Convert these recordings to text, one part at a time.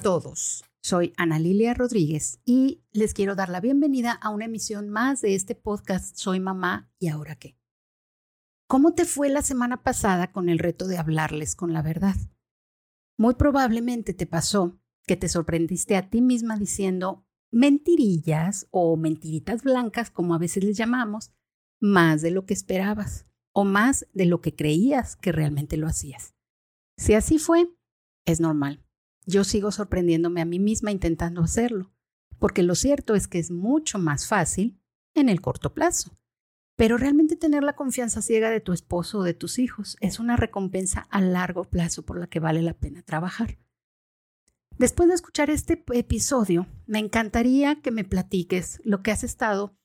todos. Soy Ana Lilia Rodríguez y les quiero dar la bienvenida a una emisión más de este podcast Soy mamá y ahora qué. ¿Cómo te fue la semana pasada con el reto de hablarles con la verdad? Muy probablemente te pasó que te sorprendiste a ti misma diciendo mentirillas o mentiritas blancas, como a veces les llamamos, más de lo que esperabas o más de lo que creías que realmente lo hacías. Si así fue, es normal yo sigo sorprendiéndome a mí misma intentando hacerlo, porque lo cierto es que es mucho más fácil en el corto plazo. Pero realmente tener la confianza ciega de tu esposo o de tus hijos es una recompensa a largo plazo por la que vale la pena trabajar. Después de escuchar este episodio, me encantaría que me platiques lo que has estado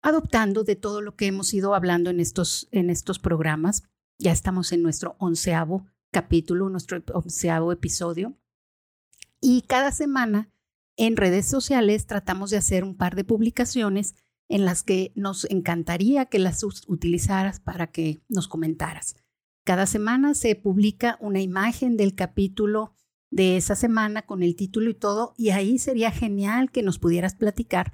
adoptando de todo lo que hemos ido hablando en estos, en estos programas. Ya estamos en nuestro onceavo capítulo, nuestro onceavo episodio. Y cada semana en redes sociales tratamos de hacer un par de publicaciones en las que nos encantaría que las utilizaras para que nos comentaras. Cada semana se publica una imagen del capítulo de esa semana con el título y todo, y ahí sería genial que nos pudieras platicar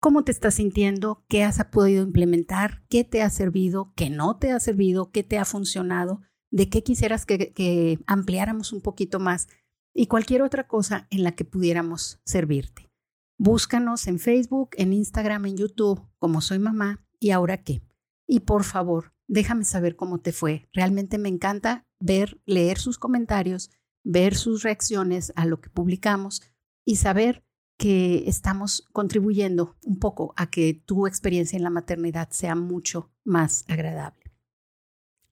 cómo te estás sintiendo, qué has podido implementar, qué te ha servido, qué no te ha servido, qué te ha funcionado, de qué quisieras que, que ampliáramos un poquito más y cualquier otra cosa en la que pudiéramos servirte. Búscanos en Facebook, en Instagram, en YouTube, como soy mamá y ahora qué. Y por favor, déjame saber cómo te fue. Realmente me encanta ver, leer sus comentarios, ver sus reacciones a lo que publicamos y saber que estamos contribuyendo un poco a que tu experiencia en la maternidad sea mucho más agradable.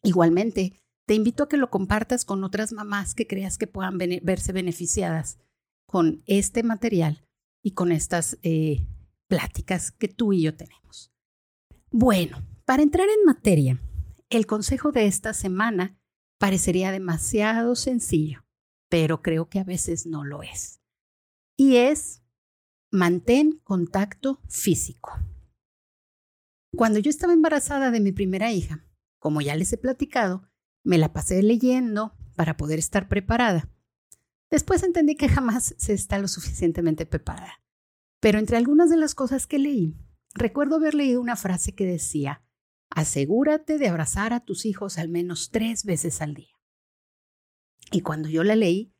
Igualmente, te invito a que lo compartas con otras mamás que creas que puedan verse beneficiadas con este material y con estas eh, pláticas que tú y yo tenemos. Bueno, para entrar en materia, el consejo de esta semana parecería demasiado sencillo, pero creo que a veces no lo es. Y es mantén contacto físico. Cuando yo estaba embarazada de mi primera hija, como ya les he platicado, me la pasé leyendo para poder estar preparada. Después entendí que jamás se está lo suficientemente preparada. Pero entre algunas de las cosas que leí, recuerdo haber leído una frase que decía, asegúrate de abrazar a tus hijos al menos tres veces al día. Y cuando yo la leí,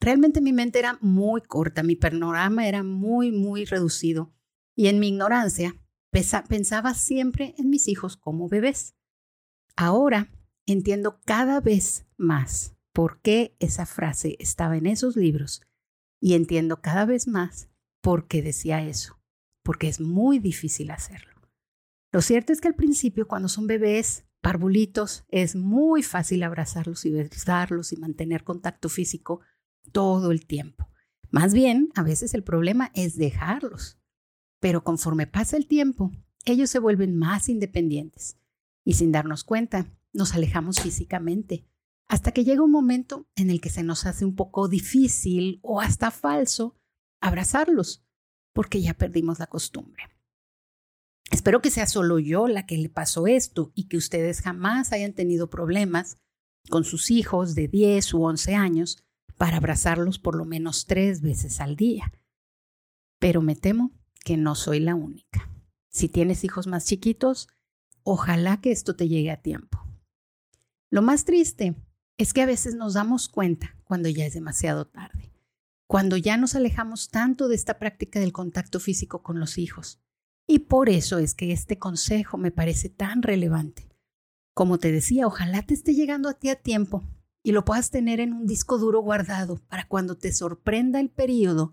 realmente mi mente era muy corta, mi panorama era muy, muy reducido. Y en mi ignorancia, pensaba siempre en mis hijos como bebés. Ahora entiendo cada vez más por qué esa frase estaba en esos libros y entiendo cada vez más por qué decía eso, porque es muy difícil hacerlo. Lo cierto es que al principio, cuando son bebés, parvulitos, es muy fácil abrazarlos y besarlos y mantener contacto físico todo el tiempo. Más bien, a veces el problema es dejarlos. Pero conforme pasa el tiempo, ellos se vuelven más independientes y sin darnos cuenta, nos alejamos físicamente, hasta que llega un momento en el que se nos hace un poco difícil o hasta falso abrazarlos, porque ya perdimos la costumbre. Espero que sea solo yo la que le pasó esto y que ustedes jamás hayan tenido problemas con sus hijos de 10 u 11 años para abrazarlos por lo menos tres veces al día. Pero me temo que no soy la única. Si tienes hijos más chiquitos, ojalá que esto te llegue a tiempo. Lo más triste es que a veces nos damos cuenta cuando ya es demasiado tarde, cuando ya nos alejamos tanto de esta práctica del contacto físico con los hijos. Y por eso es que este consejo me parece tan relevante. Como te decía, ojalá te esté llegando a ti a tiempo y lo puedas tener en un disco duro guardado para cuando te sorprenda el periodo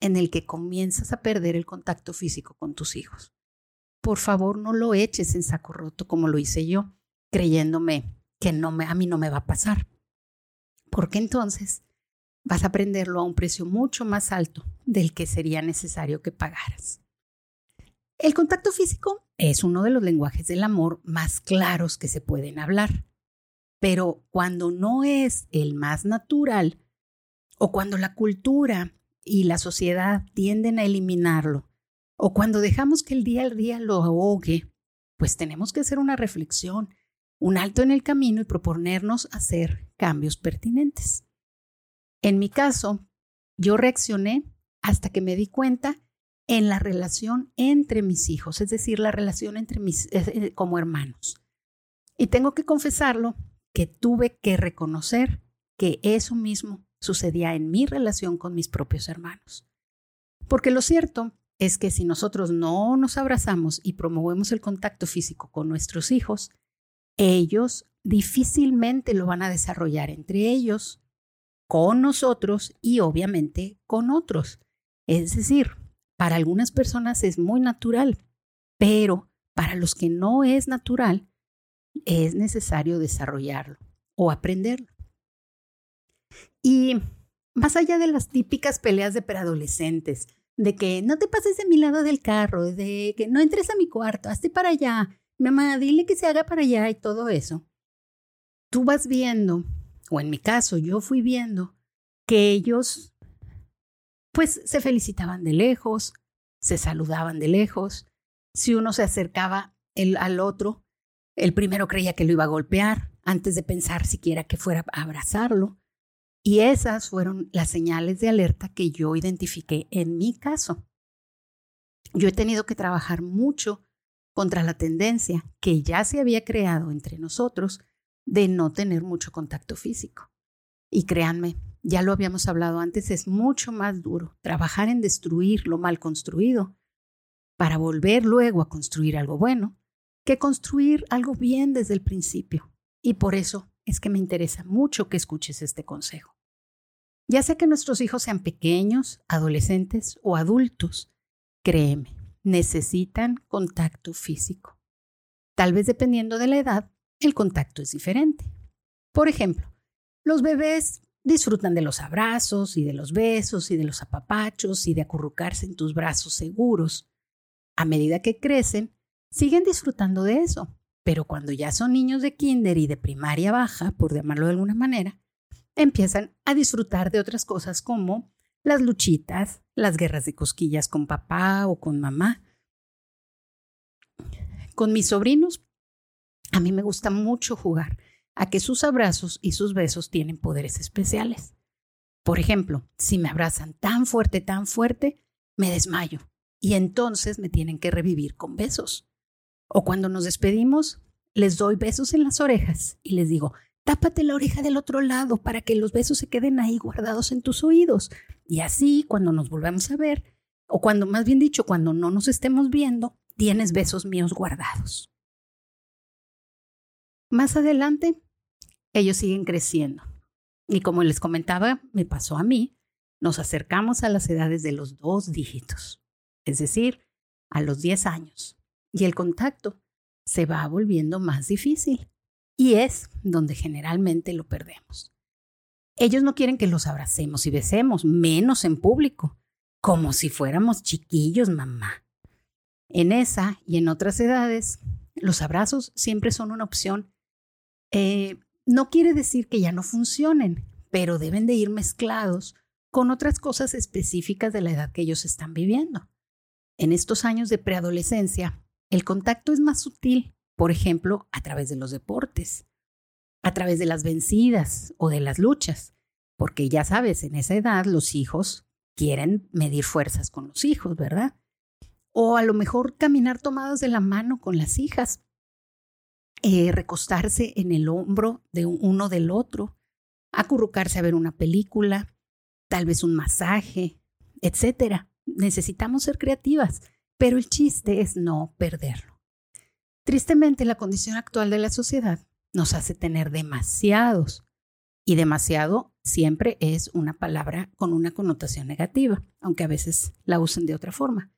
en el que comienzas a perder el contacto físico con tus hijos. Por favor, no lo eches en saco roto como lo hice yo, creyéndome que no me, a mí no me va a pasar. Porque entonces vas a aprenderlo a un precio mucho más alto del que sería necesario que pagaras. El contacto físico es uno de los lenguajes del amor más claros que se pueden hablar. Pero cuando no es el más natural, o cuando la cultura y la sociedad tienden a eliminarlo, o cuando dejamos que el día al día lo ahogue, pues tenemos que hacer una reflexión un alto en el camino y proponernos hacer cambios pertinentes. En mi caso, Yo reaccioné hasta que me di cuenta en la relación entre mis hijos, es decir, la relación entre mis eh, como hermanos. Y tengo que confesarlo que tuve que reconocer que eso mismo sucedía en mi relación con mis propios hermanos. Porque lo cierto es que si nosotros no nos abrazamos y promovemos el contacto físico con nuestros hijos, ellos difícilmente lo van a desarrollar entre ellos, con nosotros y obviamente con otros. Es decir, para algunas personas es muy natural, pero para los que no es natural, es necesario desarrollarlo o aprenderlo. Y más allá de las típicas peleas de preadolescentes, de que no te pases de mi lado del carro, de que no entres a mi cuarto, hazte para allá, mamá, dile que se haga para allá y todo eso, tú vas viendo, o en mi caso yo fui viendo, que ellos pues se felicitaban de lejos, se saludaban de lejos, si uno se acercaba al otro, el primero creía que lo iba a golpear antes de pensar siquiera que fuera a abrazarlo. Y esas fueron las señales de alerta que yo identifiqué en mi caso. Yo he tenido que trabajar mucho contra la tendencia que ya se había creado entre nosotros de no tener mucho contacto físico. Y créanme, ya lo habíamos hablado antes, es mucho más duro trabajar en destruir lo mal construido para volver luego a construir algo bueno que construir algo bien desde el principio. Y por eso es que me interesa mucho que escuches este consejo. Ya sea que nuestros hijos sean pequeños, adolescentes o adultos, créeme, necesitan contacto físico. Tal vez dependiendo de la edad, el contacto es diferente. Por ejemplo, los bebés disfrutan de los abrazos y de los besos y de los apapachos y de acurrucarse en tus brazos seguros. A medida que crecen, siguen disfrutando de eso, pero cuando ya son niños de kinder y de primaria baja, por llamarlo de alguna manera, empiezan a disfrutar de otras cosas como las luchitas, las guerras de cosquillas con papá o con mamá. Con mis sobrinos, a mí me gusta mucho jugar a que sus abrazos y sus besos tienen poderes especiales. Por ejemplo, si me abrazan tan fuerte, tan fuerte, me desmayo y entonces me tienen que revivir con besos. O cuando nos despedimos, les doy besos en las orejas y les digo, tápate la oreja del otro lado para que los besos se queden ahí guardados en tus oídos. Y así, cuando nos volvamos a ver, o cuando, más bien dicho, cuando no nos estemos viendo, tienes besos míos guardados. Más adelante, ellos siguen creciendo. Y como les comentaba, me pasó a mí, nos acercamos a las edades de los dos dígitos, es decir, a los 10 años y el contacto se va volviendo más difícil y es donde generalmente lo perdemos. Ellos no quieren que los abracemos y besemos, menos en público, como si fuéramos chiquillos, mamá. En esa y en otras edades, los abrazos siempre son una opción. Eh, no quiere decir que ya no funcionen, pero deben de ir mezclados con otras cosas específicas de la edad que ellos están viviendo. En estos años de preadolescencia, el contacto es más sutil, por ejemplo, a través de los deportes, a través de las vencidas o de las luchas, porque ya sabes, en esa edad los hijos quieren medir fuerzas con los hijos, ¿verdad? O a lo mejor caminar tomados de la mano con las hijas, eh, recostarse en el hombro de uno del otro, acurrucarse a ver una película, tal vez un masaje, etcétera. Necesitamos ser creativas pero el chiste es no perderlo. Tristemente, la condición actual de la sociedad nos hace tener demasiados, y demasiado siempre es una palabra con una connotación negativa, aunque a veces la usen de otra forma.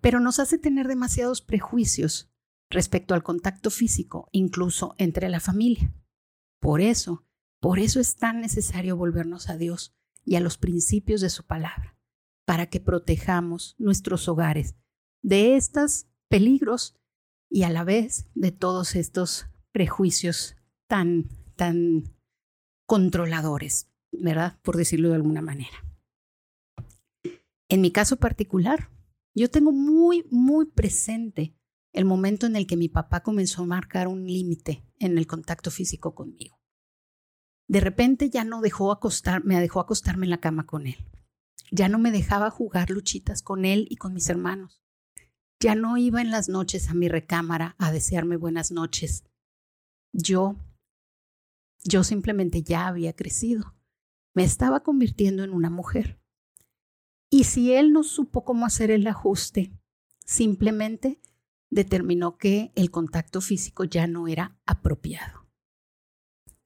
Pero nos hace tener demasiados prejuicios respecto al contacto físico, incluso entre la familia. Por eso, por eso es tan necesario volvernos a Dios y a los principios de su palabra, para que protejamos nuestros hogares de estos peligros y a la vez de todos estos prejuicios tan, tan controladores, ¿verdad? Por decirlo de alguna manera. En mi caso particular, yo tengo muy, muy presente el momento en el que mi papá comenzó a marcar un límite en el contacto físico conmigo. De repente ya no dejó acostar, me dejó acostarme en la cama con él. Ya no me dejaba jugar luchitas con él y con mis hermanos. Ya no iba en las noches a mi recámara a desearme buenas noches. Yo, yo simplemente ya había crecido. Me estaba convirtiendo en una mujer. Y si él no supo cómo hacer el ajuste, simplemente determinó que el contacto físico ya no era apropiado.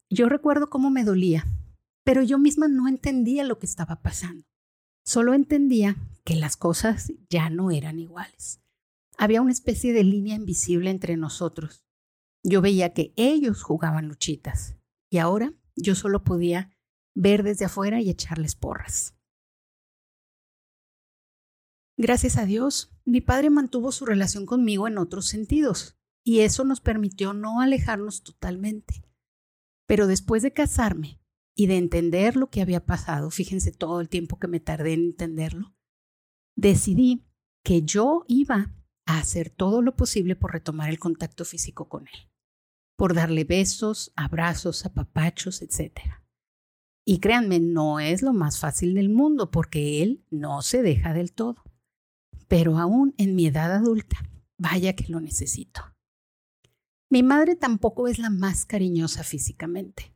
Yo recuerdo cómo me dolía, pero yo misma no entendía lo que estaba pasando. Solo entendía que las cosas ya no eran iguales. Había una especie de línea invisible entre nosotros. Yo veía que ellos jugaban luchitas y ahora yo solo podía ver desde afuera y echarles porras. Gracias a Dios, mi padre mantuvo su relación conmigo en otros sentidos, y eso nos permitió no alejarnos totalmente. Pero después de casarme y de entender lo que había pasado, fíjense todo el tiempo que me tardé en entenderlo, decidí que yo iba a hacer todo lo posible por retomar el contacto físico con él, por darle besos, abrazos, apapachos, etc. Y créanme, no es lo más fácil del mundo porque él no se deja del todo pero aún en mi edad adulta, vaya que lo necesito. Mi madre tampoco es la más cariñosa físicamente,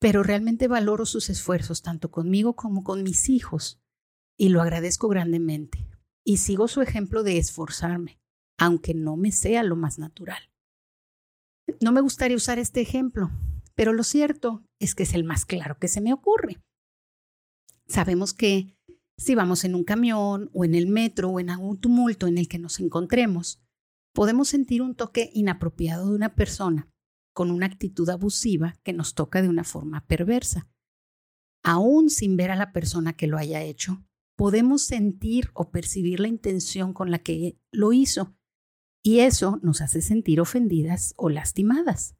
pero realmente valoro sus esfuerzos tanto conmigo como con mis hijos y lo agradezco grandemente y sigo su ejemplo de esforzarme, aunque no me sea lo más natural. No me gustaría usar este ejemplo, pero lo cierto es que es el más claro que se me ocurre. Sabemos que si vamos en un camión o en el metro o en algún tumulto en el que nos encontremos, podemos sentir un toque inapropiado de una persona con una actitud abusiva que nos toca de una forma perversa. Aún sin ver a la persona que lo haya hecho, podemos sentir o percibir la intención con la que lo hizo y eso nos hace sentir ofendidas o lastimadas.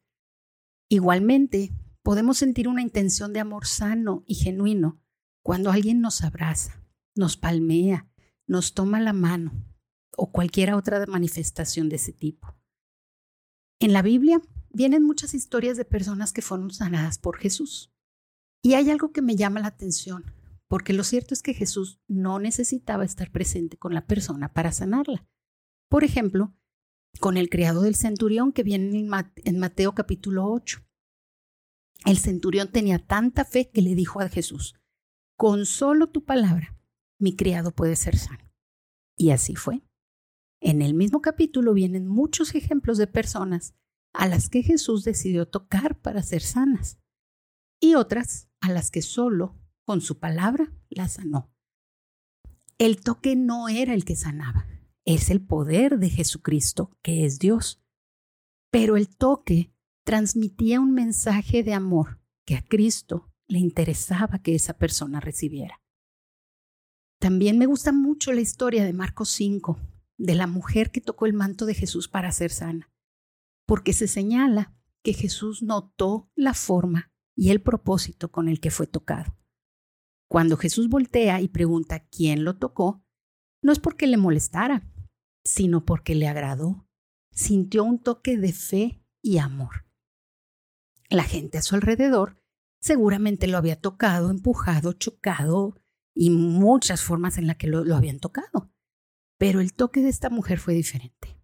Igualmente, podemos sentir una intención de amor sano y genuino cuando alguien nos abraza, nos palmea, nos toma la mano o cualquier otra manifestación de ese tipo. En la Biblia vienen muchas historias de personas que fueron sanadas por Jesús. Y hay algo que me llama la atención, porque lo cierto es que Jesús no necesitaba estar presente con la persona para sanarla. Por ejemplo, con el criado del centurión que viene en Mateo capítulo 8. El centurión tenía tanta fe que le dijo a Jesús, con solo tu palabra mi criado puede ser sano. Y así fue. En el mismo capítulo vienen muchos ejemplos de personas a las que Jesús decidió tocar para ser sanas y otras a las que solo con su palabra las sanó. El toque no era el que sanaba, es el poder de Jesucristo que es Dios. Pero el toque transmitía un mensaje de amor que a Cristo le interesaba que esa persona recibiera. También me gusta mucho la historia de Marcos 5, de la mujer que tocó el manto de Jesús para ser sana, porque se señala que Jesús notó la forma y el propósito con el que fue tocado. Cuando Jesús voltea y pregunta quién lo tocó, no es porque le molestara, sino porque le agradó. Sintió un toque de fe y amor. La gente a su alrededor seguramente lo había tocado, empujado, chocado, y muchas formas en las que lo, lo habían tocado. Pero el toque de esta mujer fue diferente.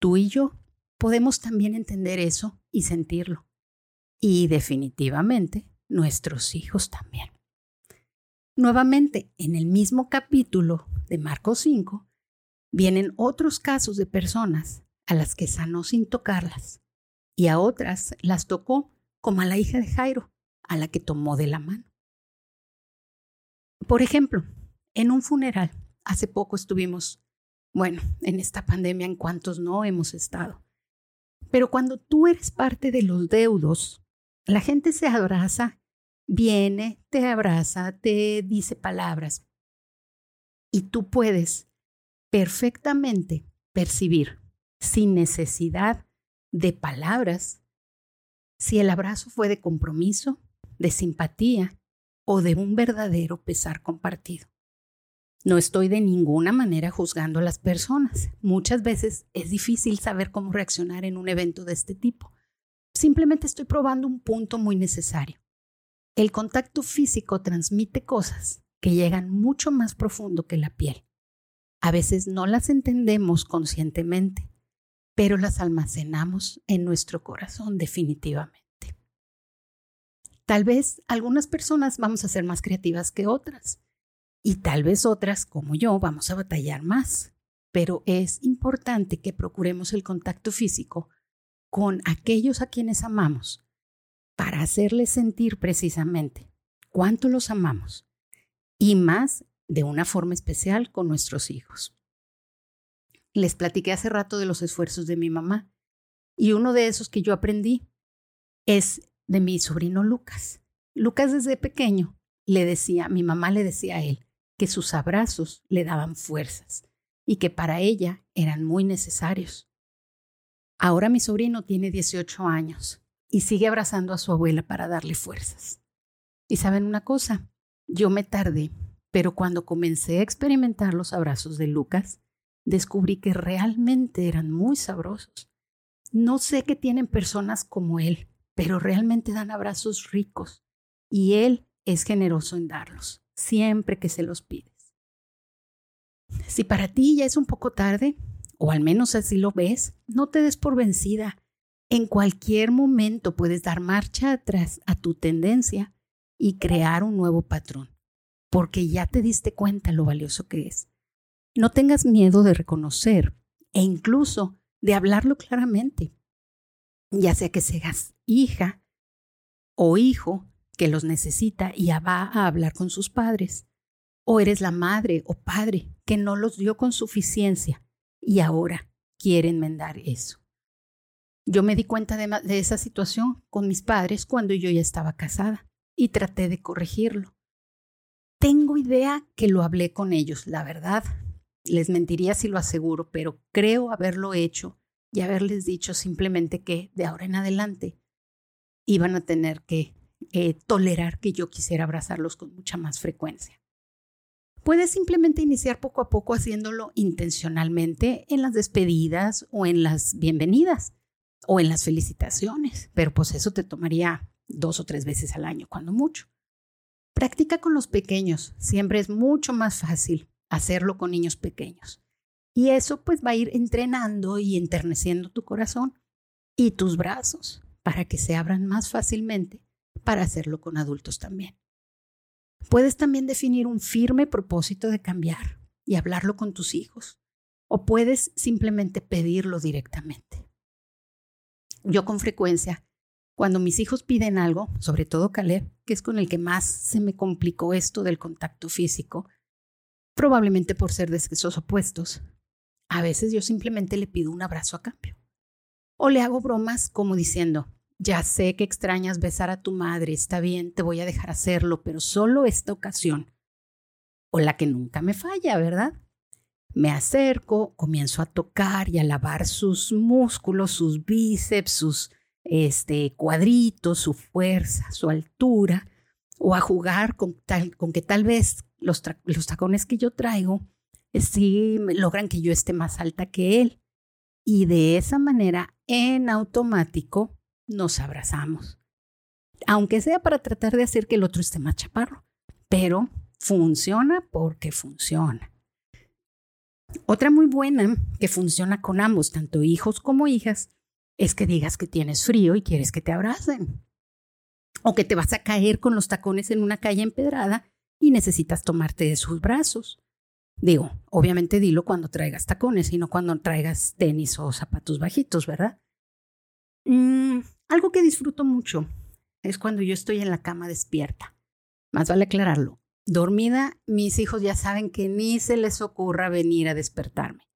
Tú y yo podemos también entender eso y sentirlo. Y definitivamente nuestros hijos también. Nuevamente, en el mismo capítulo de Marcos 5, vienen otros casos de personas a las que sanó sin tocarlas y a otras las tocó como a la hija de Jairo, a la que tomó de la mano. Por ejemplo, en un funeral, hace poco estuvimos, bueno, en esta pandemia en cuantos no hemos estado. Pero cuando tú eres parte de los deudos, la gente se abraza, viene, te abraza, te dice palabras. Y tú puedes perfectamente percibir, sin necesidad de palabras, si el abrazo fue de compromiso, de simpatía, o de un verdadero pesar compartido. No estoy de ninguna manera juzgando a las personas. Muchas veces es difícil saber cómo reaccionar en un evento de este tipo. Simplemente estoy probando un punto muy necesario. El contacto físico transmite cosas que llegan mucho más profundo que la piel. A veces no las entendemos conscientemente, pero las almacenamos en nuestro corazón definitivamente. Tal vez algunas personas vamos a ser más creativas que otras y tal vez otras, como yo, vamos a batallar más, pero es importante que procuremos el contacto físico con aquellos a quienes amamos para hacerles sentir precisamente cuánto los amamos y más de una forma especial con nuestros hijos. Les platiqué hace rato de los esfuerzos de mi mamá y uno de esos que yo aprendí es de mi sobrino Lucas. Lucas desde pequeño le decía, mi mamá le decía a él que sus abrazos le daban fuerzas y que para ella eran muy necesarios. Ahora mi sobrino tiene 18 años y sigue abrazando a su abuela para darle fuerzas. Y saben una cosa, yo me tardé, pero cuando comencé a experimentar los abrazos de Lucas, descubrí que realmente eran muy sabrosos. No sé qué tienen personas como él, pero realmente dan abrazos ricos y él es generoso en darlos, siempre que se los pides. Si para ti ya es un poco tarde, o al menos así lo ves, no te des por vencida. En cualquier momento puedes dar marcha atrás a tu tendencia y crear un nuevo patrón, porque ya te diste cuenta lo valioso que es. No tengas miedo de reconocer e incluso de hablarlo claramente, ya sea que seas hija o hijo que los necesita y va a hablar con sus padres, o eres la madre o padre que no los dio con suficiencia y ahora quiere enmendar eso. Yo me di cuenta de, esa situación con mis padres cuando yo ya estaba casada y traté de corregirlo. Tengo idea que lo hablé con ellos, la verdad. Les mentiría si lo aseguro, pero creo haberlo hecho y haberles dicho simplemente que de ahora en adelante iban a tener que eh, tolerar que yo quisiera abrazarlos con mucha más frecuencia. Puedes simplemente iniciar poco a poco haciéndolo intencionalmente en las despedidas o en las bienvenidas o en las felicitaciones, pero pues eso te tomaría dos o tres veces al año, cuando mucho. Practica con los pequeños, siempre es mucho más fácil hacerlo con niños pequeños. Y eso pues va a ir entrenando y enterneciendo tu corazón y tus brazos para que se abran más fácilmente para hacerlo con adultos también. Puedes también definir un firme propósito de cambiar y hablarlo con tus hijos. O puedes simplemente pedirlo directamente. Yo con frecuencia, cuando mis hijos piden algo, sobre todo Caleb, que es con el que más se me complicó esto del contacto físico, probablemente por ser de sexos opuestos, a veces yo simplemente le pido un abrazo a cambio. O le hago bromas como diciendo, ya sé que extrañas besar a tu madre, está bien, te voy a dejar hacerlo, pero solo esta ocasión. O la que nunca me falla, ¿verdad? Me acerco, comienzo a tocar y a lavar sus músculos, sus bíceps, sus este, cuadritos, su fuerza, su altura, o a jugar con, tal, con que tal vez los, los tacones que yo traigo eh, sí logran que yo esté más alta que él. Y de esa manera, en automático, nos abrazamos. Aunque sea para tratar de hacer que el otro esté más chaparro. Pero funciona porque funciona. Otra muy buena que funciona con ambos, tanto hijos como hijas, es que digas que tienes frío y quieres que te abracen. O que te vas a caer con los tacones en una calle empedrada y necesitas tomarte de sus brazos. Digo, obviamente dilo cuando traigas tacones y no cuando traigas tenis o zapatos bajitos, ¿verdad? Mm, algo que disfruto mucho es cuando yo estoy en la cama despierta. Más vale aclararlo. Dormida, mis hijos ya saben que ni se les ocurra venir a despertarme.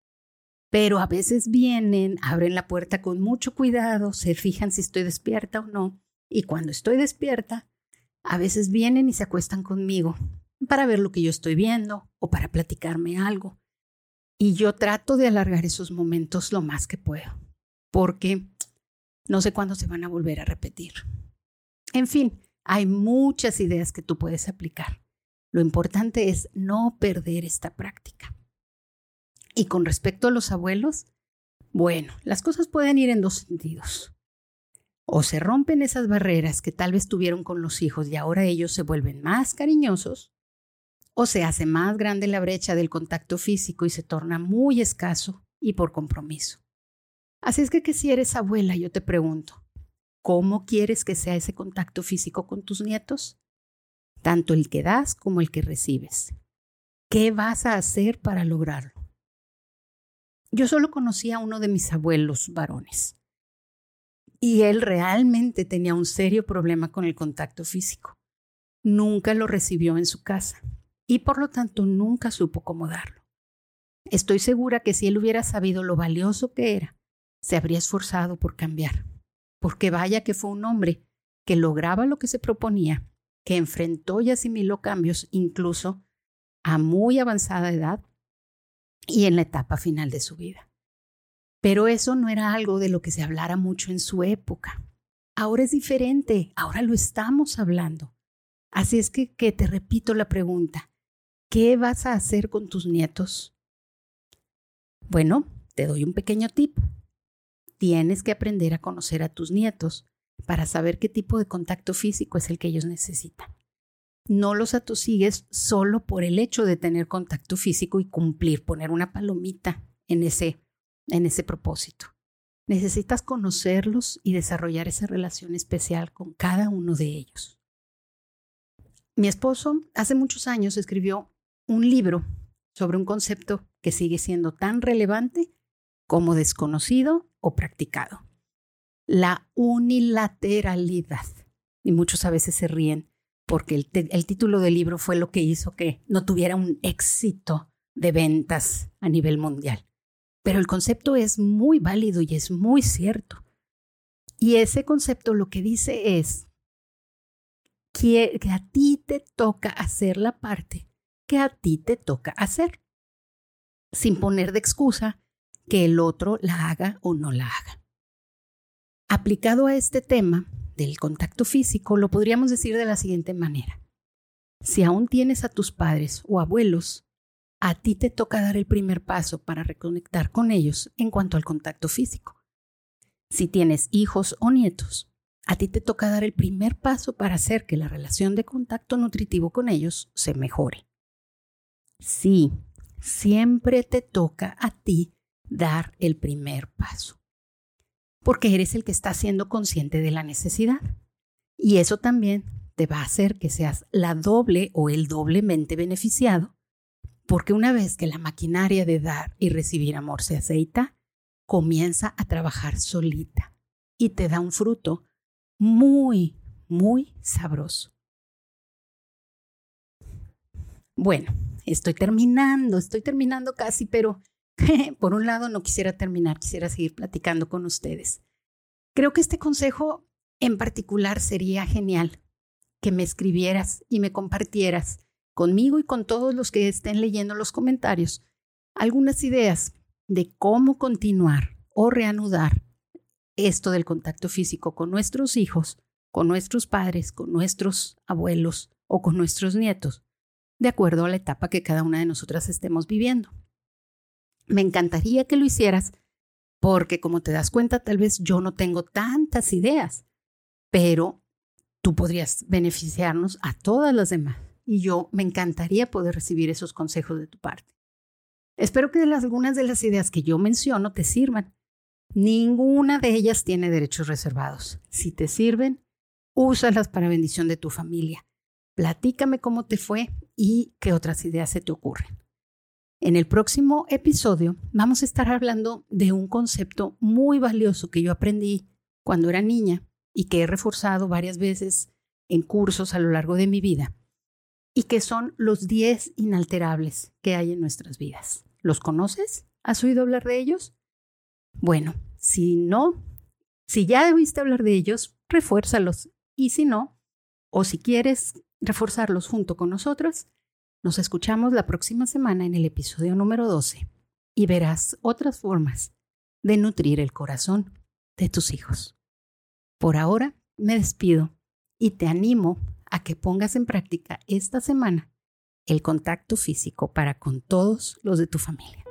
Pero a veces vienen, abren la puerta con mucho cuidado, se fijan si estoy despierta o no. Y cuando estoy despierta, a veces vienen y se acuestan conmigo para ver lo que yo estoy viendo o para platicarme algo. Y yo trato de alargar esos momentos lo más que puedo, porque no sé cuándo se van a volver a repetir. En fin, hay muchas ideas que tú puedes aplicar. Lo importante es no perder esta práctica. Y con respecto a los abuelos, bueno, las cosas pueden ir en dos sentidos. O se rompen esas barreras que tal vez tuvieron con los hijos y ahora ellos se vuelven más cariñosos, o se hace más grande la brecha del contacto físico y se torna muy escaso y por compromiso. Así es que, que si eres abuela, yo te pregunto, ¿cómo quieres que sea ese contacto físico con tus nietos? Tanto el que das como el que recibes. ¿Qué vas a hacer para lograrlo? Yo solo conocía a uno de mis abuelos varones y él realmente tenía un serio problema con el contacto físico. Nunca lo recibió en su casa y por lo tanto nunca supo cómo darlo. Estoy segura que si él hubiera sabido lo valioso que era, se habría esforzado por cambiar, porque vaya que fue un hombre que lograba lo que se proponía, que enfrentó y asimiló cambios incluso a muy avanzada edad y en la etapa final de su vida. Pero eso no era algo de lo que se hablara mucho en su época. Ahora es diferente, ahora lo estamos hablando. Así es que, te repito la pregunta, ¿qué vas a hacer con tus nietos? Bueno, te doy un pequeño tip. Tienes que aprender a conocer a tus nietos para saber qué tipo de contacto físico es el que ellos necesitan. No los atosigues solo por el hecho de tener contacto físico y cumplir, poner una palomita en ese, en ese propósito. Necesitas conocerlos y desarrollar esa relación especial con cada uno de ellos. Mi esposo hace muchos años escribió un libro sobre un concepto que sigue siendo tan relevante como desconocido o practicado. La unilateralidad. Y muchos a veces se ríen porque el, título del libro fue lo que hizo que no tuviera un éxito de ventas a nivel mundial. Pero el concepto es muy válido y es muy cierto. Y ese concepto lo que dice es que, a ti te toca hacer la parte que a ti te toca hacer, sin poner de excusa que el otro la haga o no la haga. Aplicado a este tema del contacto físico, lo podríamos decir de la siguiente manera. Si aún tienes a tus padres o abuelos, a ti te toca dar el primer paso para reconectar con ellos en cuanto al contacto físico. Si tienes hijos o nietos, a ti te toca dar el primer paso para hacer que la relación de contacto nutritivo con ellos se mejore. Sí, siempre te toca a ti dar el primer paso, porque eres el que está siendo consciente de la necesidad. Y eso también te va a hacer que seas la doble o el doblemente beneficiado, porque una vez que la maquinaria de dar y recibir amor se aceita, comienza a trabajar solita y te da un fruto muy, muy sabroso. Bueno, estoy terminando, estoy terminando casi, pero por un lado no quisiera terminar, quisiera seguir platicando con ustedes. Creo que este consejo en particular sería genial que me escribieras y me compartieras conmigo y con todos los que estén leyendo los comentarios algunas ideas de cómo continuar o reanudar esto del contacto físico con nuestros hijos, con nuestros padres, con nuestros abuelos o con nuestros nietos, de acuerdo a la etapa que cada una de nosotras estemos viviendo. Me encantaría que lo hicieras porque como te das cuenta, tal vez yo no tengo tantas ideas, pero tú podrías beneficiarnos a todas las demás y yo me encantaría poder recibir esos consejos de tu parte. Espero que algunas de las ideas que yo menciono te sirvan Ninguna de ellas tiene derechos reservados. Si te sirven, úsalas para bendición de tu familia. Platícame cómo te fue y qué otras ideas se te ocurren. En el próximo episodio vamos a estar hablando de un concepto muy valioso que yo aprendí cuando era niña y que he reforzado varias veces en cursos a lo largo de mi vida, y que son los 10 inalterables que hay en nuestras vidas. ¿Los conoces? ¿Has oído hablar de ellos? Bueno, si no, si ya debiste hablar de ellos, refuérzalos. Y si no, o si quieres reforzarlos junto con nosotros, nos escuchamos la próxima semana en el episodio número 12 y verás otras formas de nutrir el corazón de tus hijos. Por ahora, me despido y te animo a que pongas en práctica esta semana el contacto físico para con todos los de tu familia.